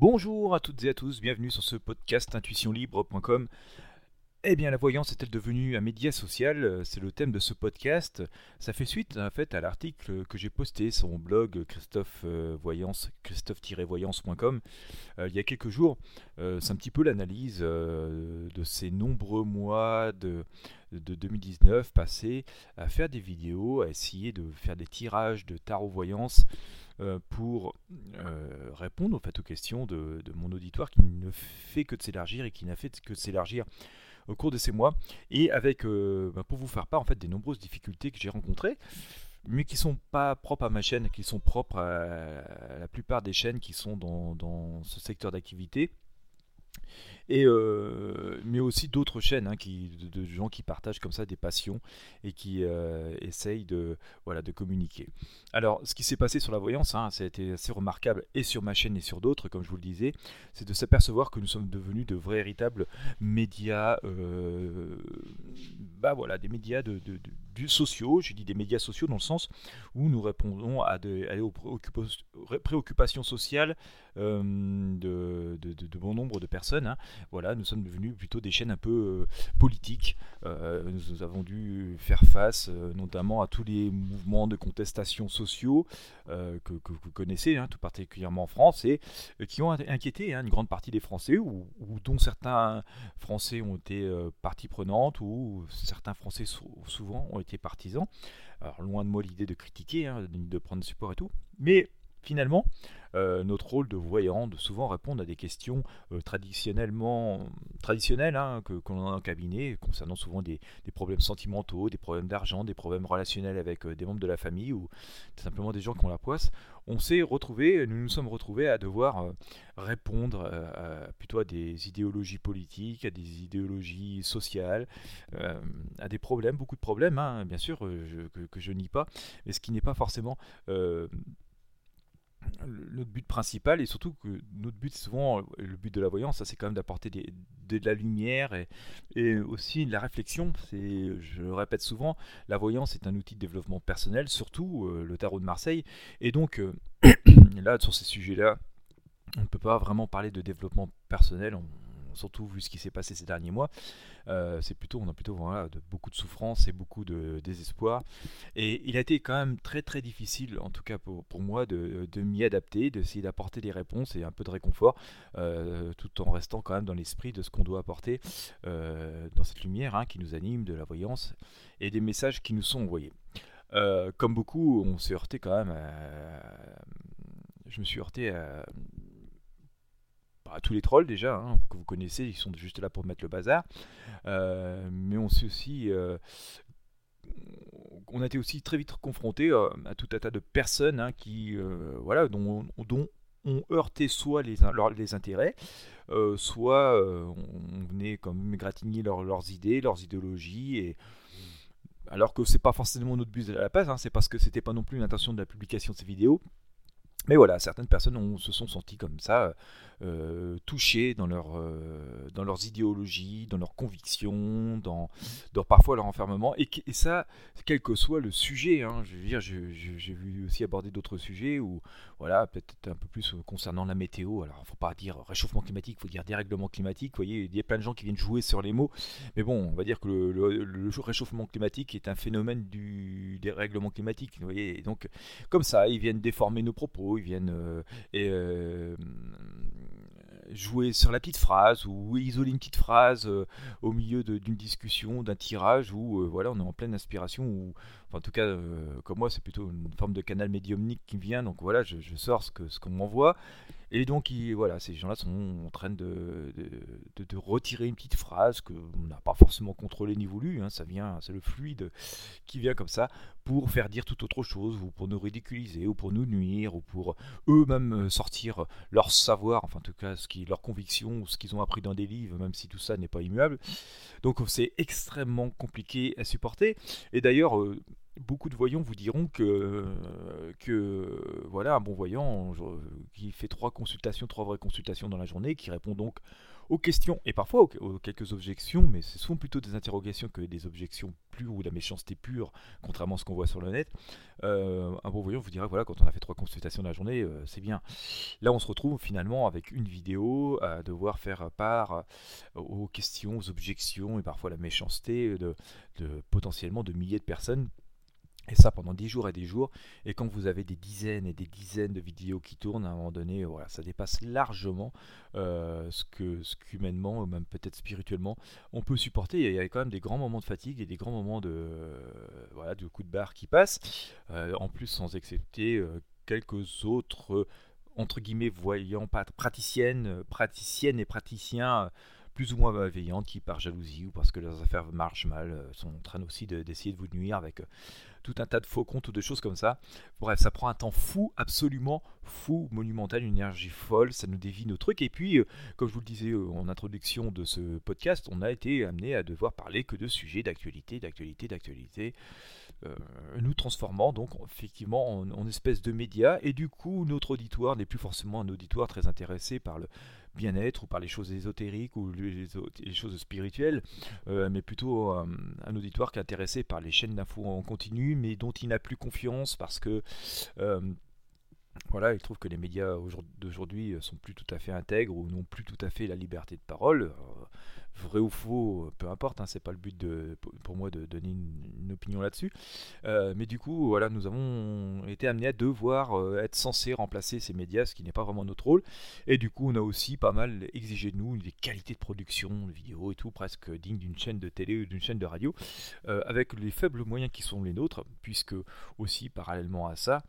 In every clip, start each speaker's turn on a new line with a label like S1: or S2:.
S1: Bonjour à toutes et à tous, bienvenue sur ce podcast intuitionlibre.com. Eh bien, la voyance est-elle devenue un média social? C'est le thème de ce podcast. Ça fait suite en fait à l'article que j'ai posté sur mon blog Christophe euh, Voyance, christophe-voyance.com euh, il y a quelques jours. Euh, c'est un petit peu l'analyse de ces nombreux mois de, de 2019 passés à faire des vidéos, à essayer de faire des tirages de tarot voyance pour répondre en fait, aux questions de, mon auditoire qui ne fait que de s'élargir et qui n'a fait que de s'élargir au cours de ces mois. Et avec euh, bah, pour vous faire part en fait des nombreuses difficultés que j'ai rencontrées mais qui sont pas propres à ma chaîne, qui sont propres à, la plupart des chaînes qui sont dans ce secteur d'activité euh, mais aussi d'autres chaînes hein, qui, de, gens qui partagent comme ça des passions et qui euh, essayent de, voilà, de communiquer. Alors, ce qui s'est passé sur la voyance, hein, ça a été assez remarquable et sur ma chaîne et sur d'autres, comme je vous le disais, c'est de s'apercevoir que nous sommes devenus de vrais médias, euh, bah voilà, des médias de, du sociaux, j'ai dit des médias sociaux dans le sens où nous répondons à, des, aux préoccupations sociales de, de, bon nombre de personnes. Hein voilà, nous sommes devenus plutôt des chaînes un peu euh, politiques. Euh, nous avons dû faire face euh, notamment à tous les mouvements de contestation sociaux que, vous connaissez, hein, tout particulièrement en France, et qui ont inquiété hein, une grande partie des Français, ou, dont certains Français ont été partie prenante, ou certains Français souvent ont été partisans. Alors loin de moi l'idée de critiquer, hein, de prendre support et tout, mais finalement, euh, notre rôle de voyant, de souvent répondre à des questions euh, traditionnellement traditionnelles hein, que qu'on a en cabinet, concernant souvent des, problèmes sentimentaux, des problèmes d'argent, des problèmes relationnels avec euh, des membres de la famille ou simplement des gens qui ont la poisse, on s'est retrouvé, nous nous sommes retrouvés à devoir répondre plutôt à des idéologies politiques, à des idéologies sociales, à des problèmes, beaucoup de problèmes, hein, bien sûr, que, je nie pas, mais ce qui n'est pas forcément notre but principal et surtout que notre but souvent le but de la voyance c'est quand même d'apporter de la lumière et, et, aussi de la réflexion c'est je le répète souvent la voyance est un outil de développement personnel surtout euh, le tarot de Marseille et donc euh, là sur ces sujets là on ne peut pas vraiment parler de développement personnel surtout vu ce qui s'est passé ces derniers mois. Euh, c'est plutôt, on a plutôt de, beaucoup de souffrance et beaucoup de désespoir. Et il a été quand même très très difficile, en tout cas pour, moi, de, m'y adapter, d'essayer d'apporter des réponses et un peu de réconfort, euh, tout en restant quand même dans l'esprit de ce qu'on doit apporter euh, dans cette lumière hein, qui nous anime, de la voyance et des messages qui nous sont envoyés. comme beaucoup, on s'est heurté quand même Je me suis heurté à tous les trolls déjà, hein, que vous connaissez, ils sont juste là pour mettre le bazar. Euh, mais on sait aussi. Euh, on a été aussi très vite confronté euh, à tout un tas de personnes hein, qui, voilà, dont, dont ont heurté soit les, intérêts, soit on venait comme gratigner leurs idées, leurs idéologies, et alors que c'est pas forcément notre but à la base, hein, c'est parce que c'était pas non plus l'intention de la publication de ces vidéos. Mais voilà, certaines personnes se sont senties comme ça, euh, touchées dans, leur, euh, dans leurs idéologies, dans leurs convictions, dans, dans parfois leur enfermement. Et, ça, quel que soit le sujet. Hein, je veux dire, j'ai vu aussi aborder d'autres sujets où, voilà, peut-être un peu plus euh, concernant la météo. Alors, il ne faut pas dire réchauffement climatique, il faut dire dérèglement climatique. Vous voyez, il y a plein de gens qui viennent jouer sur les mots. Mais bon, on va dire que le, réchauffement climatique est un phénomène du dérèglement climatique. Vous voyez, et donc, comme ça, ils viennent déformer nos propos, ils viennent. et, jouer sur la petite phrase ou isoler une petite phrase euh, au milieu d'une discussion, d'un tirage où euh, voilà, on est en pleine inspiration ou en tout cas euh, comme moi c'est plutôt une forme de canal médiumnique qui vient donc voilà je, sors ce qu'on ce qu'on m'envoie et donc, voilà, ces gens-là sont en train de, de, retirer une petite phrase qu'on n'a pas forcément contrôlée ni voulu. Hein, ça vient, c'est le fluide qui vient comme ça pour faire dire tout autre chose, ou pour nous ridiculiser, ou pour nous nuire, ou pour eux-mêmes euh, sortir leur savoir, enfin en tout cas leur conviction, ce qu'ils ont appris dans des livres, même si tout ça n'est pas immuable. Donc c'est extrêmement compliqué à supporter. Et d'ailleurs, euh, beaucoup de voyants vous diront que, que voilà, un bon voyant qui fait trois consultations, trois vraies consultations dans la journée, qui répond donc aux questions et parfois aux, quelques objections, mais ce sont plutôt des interrogations que des objections pures ou la méchanceté pure, contrairement à ce qu'on voit sur le net. Euh, un bon voyant vous dira voilà, quand on a fait trois consultations dans la journée, euh, c'est bien. Là, on se retrouve finalement avec une vidéo à devoir faire part euh, aux questions, aux objections et parfois la méchanceté de potentiellement de milliers de personnes et ça pendant des jours et des jours. Et quand vous avez des dizaines et des dizaines de vidéos qui tournent, à un moment donné, ça dépasse largement euh, ce que ce qu'humainement, ou même peut-être spirituellement, on peut supporter. Il y a quand même des grands moments de fatigue et des grands moments de, voilà, de coups de barre qui passent. Euh, en plus, sans excepter euh, quelques autres, entre guillemets, voyants, praticiennes, praticiennes et praticiens plus ou moins malveillantes qui, par jalousie ou parce que leurs affaires marchent mal, sont en train aussi d'essayer de, vous nuire avec tout un tas de faux comptes ou de choses comme ça. Bref, ça prend un temps fou, absolument fou, monumental, une énergie folle, ça nous dévie nos trucs. Et puis, euh, comme je vous le disais euh, en introduction de ce podcast, on a été amené à devoir parler que de sujets d'actualité, d'actualité, d'actualité, euh, nous transformant donc effectivement en, en espèce de média. Et du coup, notre auditoire n'est plus forcément un auditoire très intéressé par le bien-être ou par les choses ésotériques ou les, choses spirituelles, euh, mais plutôt euh, un auditoire qui est intéressé par les chaînes d'infos en continu, mais dont il n'a plus confiance parce que euh, voilà, il trouve que les médias d'aujourd'hui sont plus tout à fait intègres ou n'ont plus tout à fait la liberté de parole vrai ou faux, peu importe, hein, c'est pas le but de, pour moi de donner une, opinion là-dessus. Euh, mais du coup, voilà, nous avons été amenés à devoir euh, être censés remplacer ces médias, ce qui n'est pas vraiment notre rôle. Et du coup, on a aussi pas mal exigé de nous des qualités de production, de vidéos et tout, presque dignes d'une chaîne de télé ou d'une chaîne de radio, euh, avec les faibles moyens qui sont les nôtres, puisque aussi parallèlement à ça,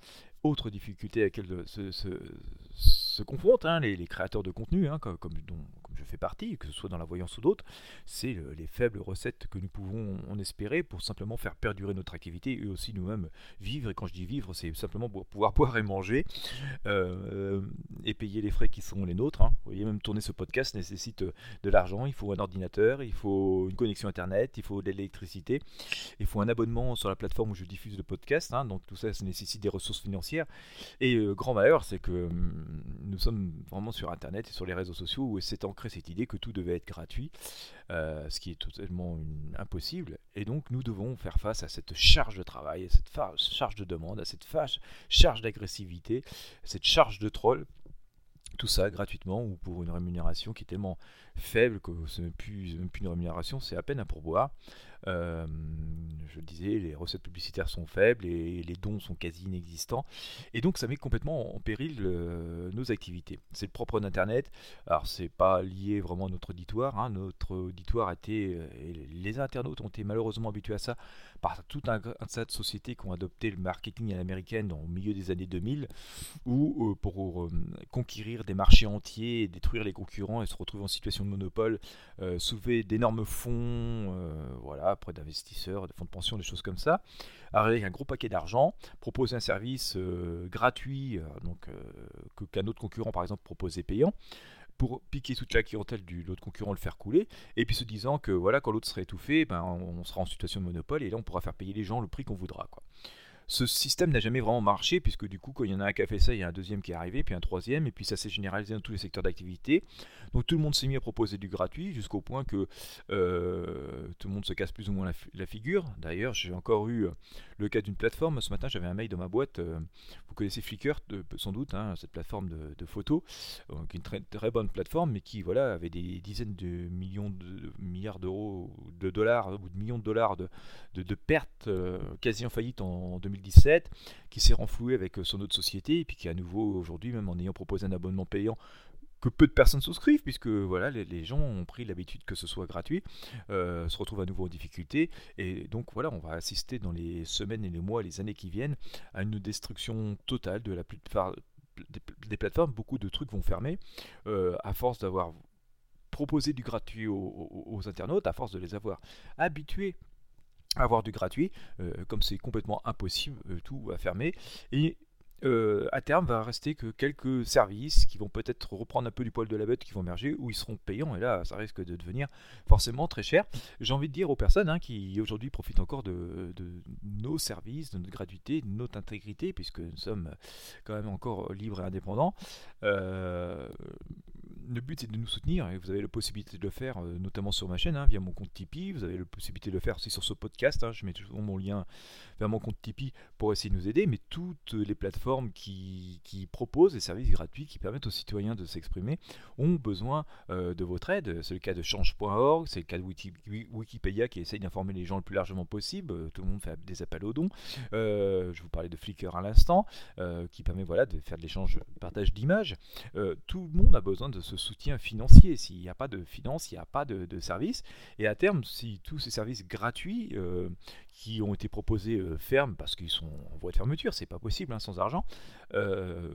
S1: autre difficulté à laquelle se, se, confrontent hein, les, créateurs de contenu, hein, comme, comme, dont, je fais partie, que ce soit dans la voyance ou d'autres, c'est les faibles recettes que nous pouvons en espérer pour simplement faire perdurer notre activité et aussi nous-mêmes vivre. Et quand je dis vivre, c'est simplement pour pouvoir boire et manger euh, et payer les frais qui sont les nôtres. Hein. Vous voyez, même tourner ce podcast nécessite de l'argent, il faut un ordinateur, il faut une connexion Internet, il faut de l'électricité, il faut un abonnement sur la plateforme où je diffuse le podcast. Hein. donc tout ça, ça nécessite des ressources financières. Et euh, grand malheur, c'est que hum, nous sommes vraiment sur Internet et sur les réseaux sociaux où c'est cette idée que tout devait être gratuit, euh, ce qui est totalement impossible. Et donc nous devons faire face à cette charge de travail, à cette charge de demande, à cette charge d'agressivité, cette charge de troll. Tout ça gratuitement ou pour une rémunération qui est tellement faible que ce n'est plus, plus, une rémunération, c'est à peine un pourboire. Euh, je le disais, les recettes publicitaires sont faibles et les dons sont quasi inexistants. Et donc ça met complètement en péril euh, nos activités. C'est le propre d'Internet. Alors c'est pas lié vraiment à notre auditoire. Hein. Notre auditoire a été, euh, les internautes ont été malheureusement habitués à ça par tout un, tas de sociétés qui ont adopté le marketing à l'américaine au milieu des années 2000, ou pour conquérir des marchés entiers et détruire les concurrents et se retrouver en situation de monopole, soulever d'énormes fonds, voilà, auprès d'investisseurs, de fonds de pension, des choses comme ça, avec un gros paquet d'argent, proposer un service euh, gratuit, euh, donc euh, qu'un autre concurrent par exemple proposait payant, pour piquer toute la clientèle de l'autre concurrent, le faire couler, et puis se disant que voilà, quand l'autre sera étouffé, ben, on sera en situation de monopole, et là on pourra faire payer les gens le prix qu'on voudra. Quoi ce système n'a jamais vraiment marché, puisque du coup, quand il y en a un qui a fait ça, il y a un deuxième qui est arrivé, puis un troisième, et puis ça s'est généralisé dans tous les secteurs d'activité. Donc tout le monde s'est mis à proposer du gratuit, jusqu'au point que euh, tout le monde se casse plus ou moins la, figure. D'ailleurs, j'ai encore eu euh, le cas d'une plateforme. Ce matin, j'avais un mail dans ma boîte. Euh, vous connaissez Flickr, sans doute, hein, cette plateforme de, photos, qui est une très, très, bonne plateforme, mais qui voilà, avait des dizaines de millions de milliards d'euros, de dollars, ou de millions de dollars de, de, pertes quasi en faillite en, en 2000 2017, qui s'est renfloué avec euh, son autre société, et puis qui à nouveau aujourd'hui, même en ayant proposé un abonnement payant, que peu de personnes souscrivent, puisque voilà, les, gens ont pris l'habitude que ce soit gratuit, euh, se retrouvent à nouveau en difficulté, et donc voilà, on va assister dans les semaines et les mois, les années qui viennent, à une destruction totale de la plupart des, plateformes. Beaucoup de trucs vont fermer, euh, à force d'avoir proposé du gratuit aux, internautes, à force de les avoir habitués avoir du gratuit, euh, comme c'est complètement impossible, euh, tout va fermer. Et euh, à terme, va rester que quelques services qui vont peut-être reprendre un peu du poil de la bête, qui vont émerger, où ils seront payants, et là, ça risque de devenir forcément très cher. J'ai envie de dire aux personnes hein, qui aujourd'hui profitent encore de, nos services, de notre gratuité, de notre intégrité, puisque nous sommes quand même encore libres et indépendants. Le but c'est de nous soutenir et vous avez la possibilité de le faire euh, notamment sur ma chaîne hein, via mon compte Tipeee. Vous avez la possibilité de le faire aussi sur ce podcast. Hein. je mets toujours mon lien vers mon compte Tipeee pour essayer de nous aider. Mais toutes les plateformes qui, proposent des services gratuits qui permettent aux citoyens de s'exprimer ont besoin euh, de votre aide. C'est le cas de change.org, c'est le cas de Wikipédia qui essaye d'informer les gens le plus largement possible. Euh, tout le monde fait des appels aux dons. je vous parlais de Flickr à l'instant, qui permet voilà, de faire de l'échange, partage d'images. tout le monde a besoin de ce soutien financier. S'il n'y a pas de finance, il n'y a pas de, de, service. Et à terme, si tous ces services gratuits euh, qui ont été proposés euh, ferment parce qu'ils sont en voie de fermeture, c'est pas possible hein, sans argent, euh,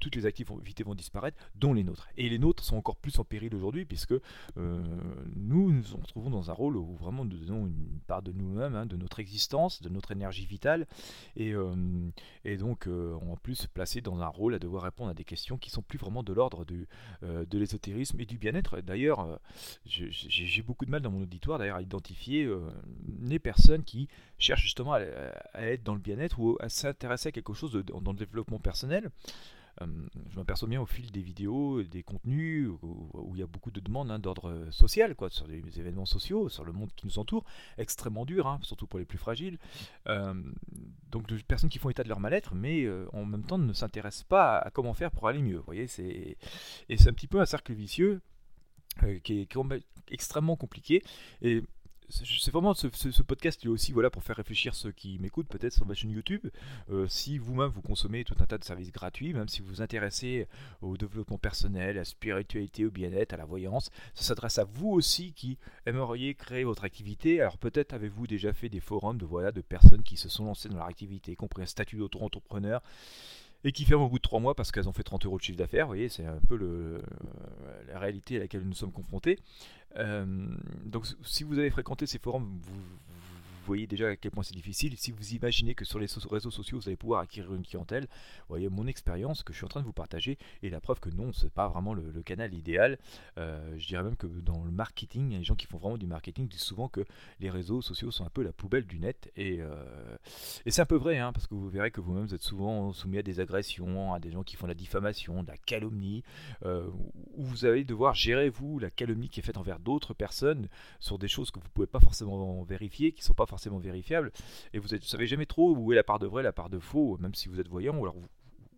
S1: toutes les activités vont disparaître, dont les nôtres. Et les nôtres sont encore plus en péril aujourd'hui puisque nous nous retrouvons dans un rôle où vraiment nous donnons une part de nous-mêmes, hein, de notre existence, de notre énergie vitale, et, et donc en plus placé dans un rôle à devoir répondre à des questions qui sont plus vraiment de l'ordre de, de l'ésotérisme et du bien-être. D'ailleurs, euh, j'ai beaucoup de mal dans mon auditoire d'ailleurs à identifier euh, les personnes qui cherchent justement à, être dans le bien-être ou à s'intéresser à quelque chose dans le développement personnel. Euh, je m'aperçois bien au fil des vidéos, des contenus, où, il y a beaucoup de demandes hein, d'ordre social, quoi, sur les événements sociaux, sur le monde qui nous entoure, extrêmement dur, hein, surtout pour les plus fragiles. donc de personnes qui font état de leur mal-être, mais en même temps ne s'intéressent pas à, comment faire pour aller mieux. Voyez, c'est et c'est un petit peu un cercle vicieux euh, qui, est, extrêmement compliqué. C'est vraiment ce, podcast est aussi voilà pour faire réfléchir ceux qui m'écoutent peut-être sur ma chaîne YouTube. Euh, si vous-même vous consommez tout un tas de services gratuits, même si vous vous intéressez au développement personnel, à la spiritualité, au bien-être, à la voyance, ça s'adresse à vous aussi qui aimeriez créer votre activité. Alors peut-être avez-vous déjà fait des forums de voilà de personnes qui se sont lancées dans leur activité, compris un statut d'auto-entrepreneur et qui ferment au bout de 3 mois parce qu'elles ont fait 30 euros de chiffre d'affaires. Vous voyez, c'est un peu le, la réalité à laquelle nous sommes confrontés. Euh, donc si vous avez fréquenté ces forums, vous, voyez déjà à quel point c'est difficile. Si vous imaginez que sur les réseaux sociaux, vous allez pouvoir acquérir une clientèle, voyez mon expérience que je suis en train de vous partager et la preuve que non, c'est pas vraiment le, canal idéal. Euh, je dirais même que dans le marketing, les gens qui font vraiment du marketing disent souvent que les réseaux sociaux sont un peu la poubelle du net et, euh, et c'est un peu vrai hein, parce que vous verrez que vous-même vous êtes souvent soumis à des agressions, à des gens qui font de la diffamation, de la calomnie, euh, où vous allez devoir gérer vous la calomnie qui est faite envers d'autres personnes sur des choses que vous pouvez pas forcément vérifier, qui sont pas forcément vérifiable. Et vous ne savez jamais trop où est la part de vrai, la part de faux, même si vous êtes voyant. Ou alors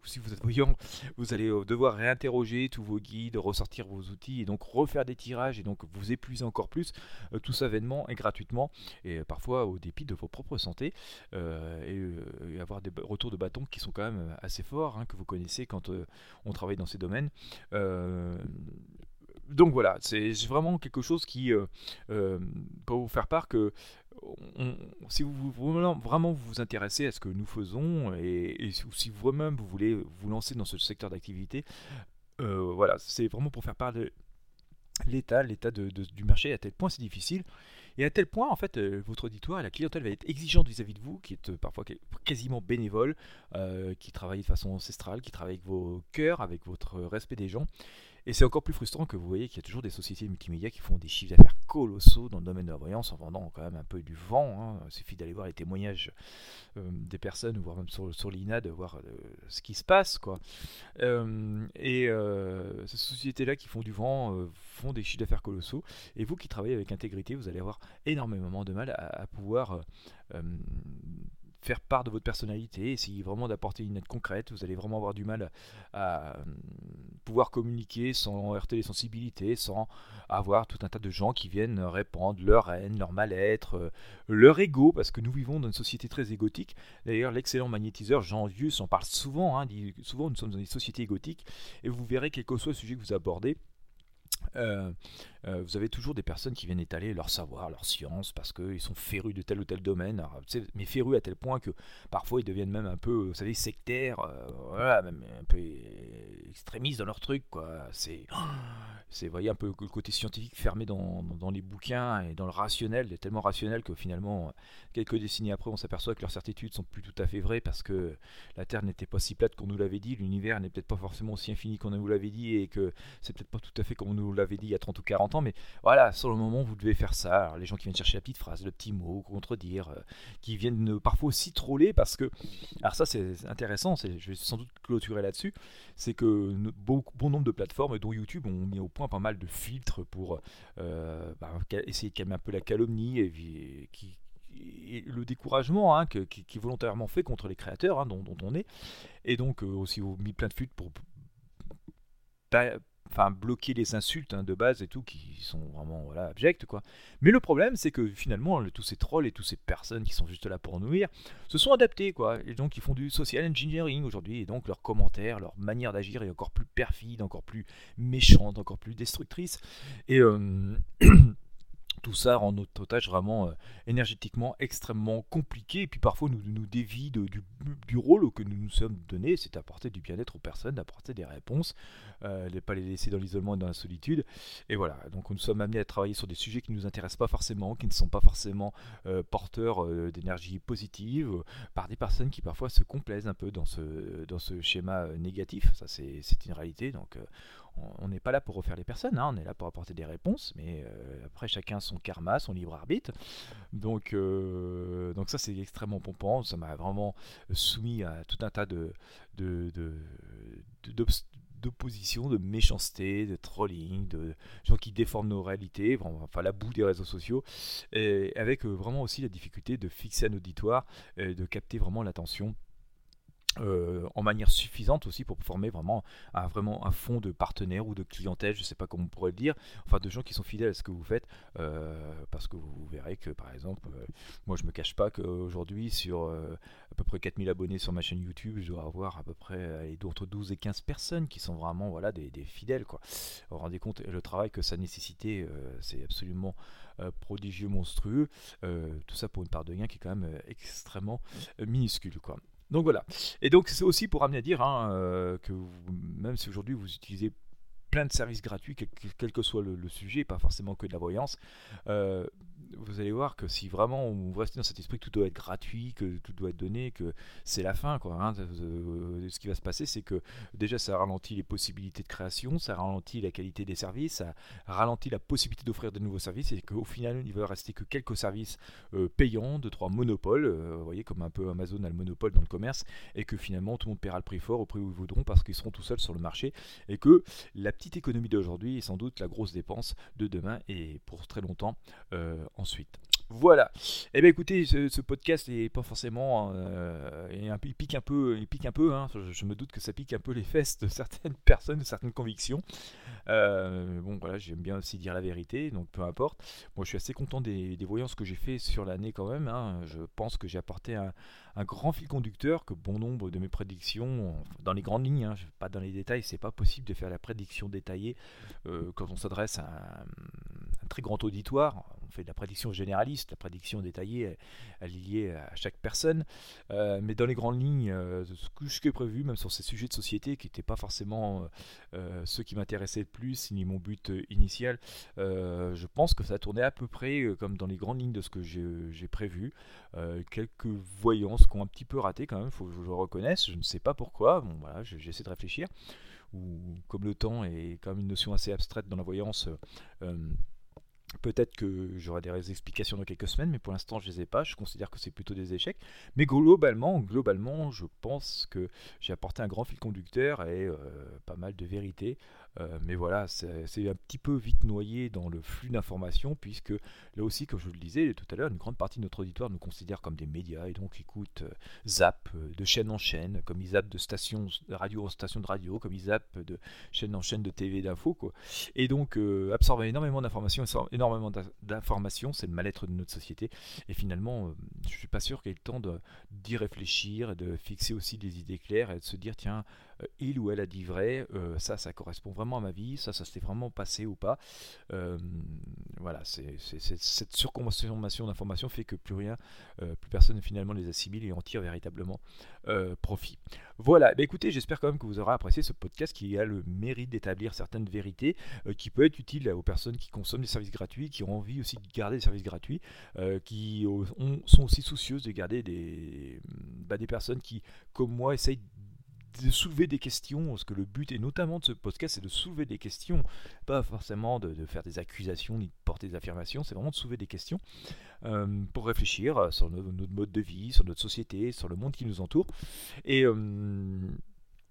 S1: si vous êtes voyant, vous allez euh, devoir réinterroger tous vos guides, ressortir vos outils et donc refaire des tirages et donc vous épuiser encore plus, euh, tout ça vainement et gratuitement et euh, parfois au dépit de vos propres santé et, avoir des retours de bâton qui sont quand même assez forts, hein, que vous connaissez quand on travaille dans ces domaines donc voilà, c'est vraiment quelque chose qui euh, peut vous faire part que si vous, vraiment vous intéressez à ce que nous faisons et, si vous-même vous voulez vous lancer dans ce secteur d'activité, euh, voilà, c'est vraiment pour faire part de l'état, l'état du marché à tel point c'est difficile. Et à tel point, en fait, votre auditoire et la clientèle va être exigeante vis-à-vis de vous, qui est parfois quasiment bénévole, qui travaille de façon ancestrale, qui travaille avec vos cœurs, avec votre respect des gens. Et c'est encore plus frustrant que vous voyez qu'il y a toujours des sociétés multimédia qui font des chiffres d'affaires colossaux dans le domaine de la voyance en vendant quand même un peu du vent. Hein. Il suffit d'aller voir les témoignages euh, des personnes ou voir même sur, sur l'INA de voir euh, ce qui se passe. Quoi. Euh, et ces sociétés-là qui font du vent font des chiffres d'affaires colossaux. Et vous qui travaillez avec intégrité, vous allez avoir énormément de mal à pouvoir faire part de votre personnalité, essayer vraiment d'apporter une aide concrète. Vous allez vraiment avoir du mal à, euh, pouvoir communiquer sans heurter les sensibilités, sans avoir tout un tas de gens qui viennent répandre leur haine, leur mal-être, euh, leur ego, parce que nous vivons dans une société très égotique. D'ailleurs, l'excellent magnétiseur Jean Vieux en parle souvent, hein, souvent nous sommes dans une société égotique, et vous verrez quel que soit le sujet que vous abordez, euh, euh, vous avez toujours des personnes qui viennent étaler leur savoir, leur science, parce qu'ils sont férus de tel ou tel domaine, mais férus à tel point que parfois ils deviennent même un peu, sectaires, euh, un peu extrémistes dans leur truc, quoi. C'est voyez un peu le côté scientifique fermé dans, les bouquins et dans le rationnel, tellement rationnel que finalement, quelques décennies après, on s'aperçoit que leurs certitudes sont plus tout à fait vraies parce que la Terre n'était pas si plate qu'on nous l'avait dit, l'univers n'est peut-être pas forcément aussi infini qu'on nous l'avait dit et que c'est peut-être pas tout à fait comme on nous l'avait dit il y a 30 ou 40 ans, mais voilà, sur le moment, vous devez faire ça. Les gens qui viennent chercher la petite phrase, le petit mot, contredire, euh, qui viennent parfois aussi troller parce que, alors ça c'est intéressant, je vais sans doute clôturer là-dessus, c'est que bon, bon nombre de plateformes, dont YouTube, ont mis au point pas mal de filtres pour euh, bah, essayer de calmer un peu la calomnie et, qui, le découragement hein, qui, est volontairement fait contre les créateurs hein, dont, on est. Et donc euh, aussi mis plein de filtres pour enfin bloquer les insultes hein, de base et tout qui sont vraiment voilà abjectes quoi. Mais le problème c'est que finalement tous ces trolls et toutes ces personnes qui sont juste là pour nuire se sont adaptés quoi. Et donc ils font du social engineering aujourd'hui. Et donc leurs commentaires, leur manière d'agir est encore plus perfide, encore plus méchante, encore plus destructrice. Et euh, tout ça rend notre tâche vraiment euh, énergétiquement extrêmement compliquée et puis parfois nous nous dévie du, rôle que nous nous sommes donné, c'est d'apporter du bien-être aux personnes, d'apporter des réponses, euh, ne pas les laisser dans l'isolement et dans la solitude. Et voilà, donc nous sommes amenés à travailler sur des sujets qui ne nous intéressent pas forcément, qui ne sont pas forcément euh, porteurs d'énergie positive, par des personnes qui parfois se complaisent un peu dans ce, dans ce schéma négatif, ça c'est une réalité, donc on n'est pas là pour refaire les personnes, hein, on est là pour apporter des réponses, mais euh, après chacun son karma, son libre arbitre. Donc, euh, donc ça c'est extrêmement pompant, ça m'a vraiment soumis à tout un tas de, d'opposition, de méchanceté, de trolling, de gens qui déforment nos réalités, enfin la boue des réseaux sociaux, avec euh, vraiment aussi la difficulté de fixer un auditoire, de capter vraiment l'attention euh, en manière suffisante aussi pour former vraiment un, vraiment un fonds de partenaires ou de clientèle, je ne sais pas comment on pourrait le dire, enfin de gens qui sont fidèles à ce que vous faites, euh, parce que vous verrez que par exemple, euh, moi je me cache pas qu'aujourd'hui sur à peu près 4000 abonnés sur ma chaîne YouTube, je dois avoir à peu près entre 12 et 15 personnes qui sont vraiment voilà, des, fidèles. Quoi. Vous vous rendez compte, le travail que ça nécessitait, c'est absolument prodigieux, monstrueux, tout ça pour une part de gain qui est quand même extrêmement minuscule. Quoi. Donc voilà. Et donc c'est aussi pour amener à dire hein, euh, que même si aujourd'hui vous utilisez plein de services gratuits, quel, que soit le, sujet, pas forcément que de la voyance, euh, vous allez voir que si vraiment on reste dans cet esprit que tout doit être gratuit, que tout doit être donné, que c'est la fin, quoi. Hein, ce qui va se passer, c'est que déjà ça ralentit les possibilités de création, ça ralentit la qualité des services, ça ralentit la possibilité d'offrir de nouveaux services, et qu'au final il va rester que quelques services euh, payants, deux trois monopoles, euh, vous voyez comme un peu Amazon a le monopole dans le commerce, et que finalement tout le monde paiera le prix fort au prix où ils voudront parce qu'ils seront tout seuls sur le marché, et que la petite économie d'aujourd'hui est sans doute la grosse dépense de demain et pour très longtemps euh, Voilà. Eh bien écoutez, ce, podcast n'est pas forcément, euh, il pique un peu, il pique un peu. Hein. je, me doute que ça pique un peu les fesses de certaines personnes, de certaines convictions. Euh, bon voilà, j'aime bien aussi dire la vérité, donc peu importe. Moi, je suis assez content des, voyances que j'ai fait sur l'année quand même. Hein. Je pense que j'ai apporté un, grand fil conducteur, que bon nombre de mes prédictions, dans les grandes lignes, hein, pas dans les détails, c'est pas possible de faire la prédiction détaillée euh, quand on s'adresse à un très grand auditoire fait de la prédiction généraliste, la prédiction détaillée est, liée à chaque personne, euh, mais dans les grandes lignes, euh, ce que est prévu, même sur ces sujets de société qui n'étaient pas forcément euh, ceux qui m'intéressaient le plus, ni mon but initial, je pense que ça tournait à peu près comme dans les grandes lignes de ce que j'ai prévu. quelques voyances qui ont un petit peu raté quand même, faut que je le reconnaisse, je ne sais pas pourquoi, bon voilà, j'essaie de réfléchir ou comme le temps est quand même une notion assez abstraite dans la voyance, Peut-être que j'aurai des explications dans quelques semaines, mais pour l'instant je ne les ai pas. Je considère que c'est plutôt des échecs. Mais globalement, globalement, je pense que j'ai apporté un grand fil conducteur et euh, pas mal de vérité euh, mais voilà, c'est un petit peu vite noyé dans le flux d'informations, puisque là aussi, comme je le disais tout à l'heure, une grande partie de notre auditoire nous considère comme des médias et donc écoute euh, zap euh, de chaîne en chaîne, comme ils zappent de station de radio en station de radio, comme ils zappent de chaîne en chaîne de TV d'infos. Quoi. Et donc absorber énormément d'informations, énormément d'informations, c'est le mal-être de notre société. Et finalement, je suis pas sûr qu'il y ait le temps d'y réfléchir, de fixer aussi des idées claires et de se dire tiens, euh, il ou elle a dit vrai, euh, ça, ça correspond vraiment à ma vie, ça, ça s'est vraiment passé ou pas. Euh, voilà, c'est, cette surconsommation d'informations fait que plus rien, plus personne finalement les assimile et en tire véritablement profit. Voilà, bah, écoutez, j'espère quand même que vous aurez apprécié ce podcast qui a le mérite d'établir certaines vérités, qui peut être utile aux personnes qui consomment des services gratuits, qui ont envie aussi de garder des services gratuits, qui sont aussi soucieuses de garder des, bah, des personnes qui, comme moi, essayent de soulever des questions, parce que le but, et notamment de ce podcast, c'est de soulever des questions, pas forcément de, faire des accusations ni de porter des affirmations, c'est vraiment de soulever des questions euh, pour réfléchir sur notre, mode de vie, sur notre société, sur le monde qui nous entoure. Et.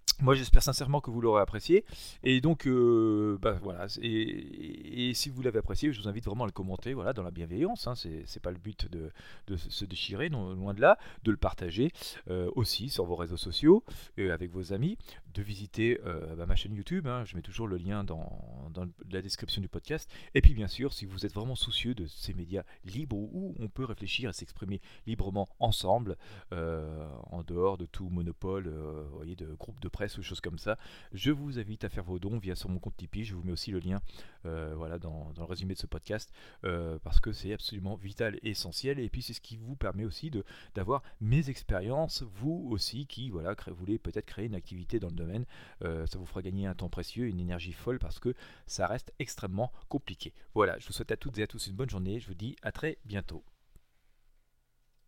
S1: Euh, moi, j'espère sincèrement que vous l'aurez apprécié. Et donc, euh, bah, voilà. Et, si vous l'avez apprécié, je vous invite vraiment à le commenter, voilà, dans la bienveillance. Hein, c'est pas le but de, se déchirer, loin de là, de le partager euh, aussi sur vos réseaux sociaux, et avec vos amis, de visiter euh, bah, ma chaîne YouTube. Hein, je mets toujours le lien dans, la description du podcast. Et puis, bien sûr, si vous êtes vraiment soucieux de ces médias libres où on peut réfléchir et s'exprimer librement ensemble, en dehors de tout monopole, voyez, de groupe de presse ou choses comme ça, je vous invite à faire vos dons via sur mon compte Tipeee. Je vous mets aussi le lien euh, voilà, dans, le résumé de ce podcast euh, parce que c'est absolument vital et essentiel. Et puis c'est ce qui vous permet aussi d'avoir mes expériences, vous aussi qui voilà, voulez peut-être créer une activité dans le domaine. Euh, ça vous fera gagner un temps précieux, une énergie folle parce que ça reste extrêmement compliqué. Voilà, je vous souhaite à toutes et à tous une bonne journée. Je vous dis à très bientôt.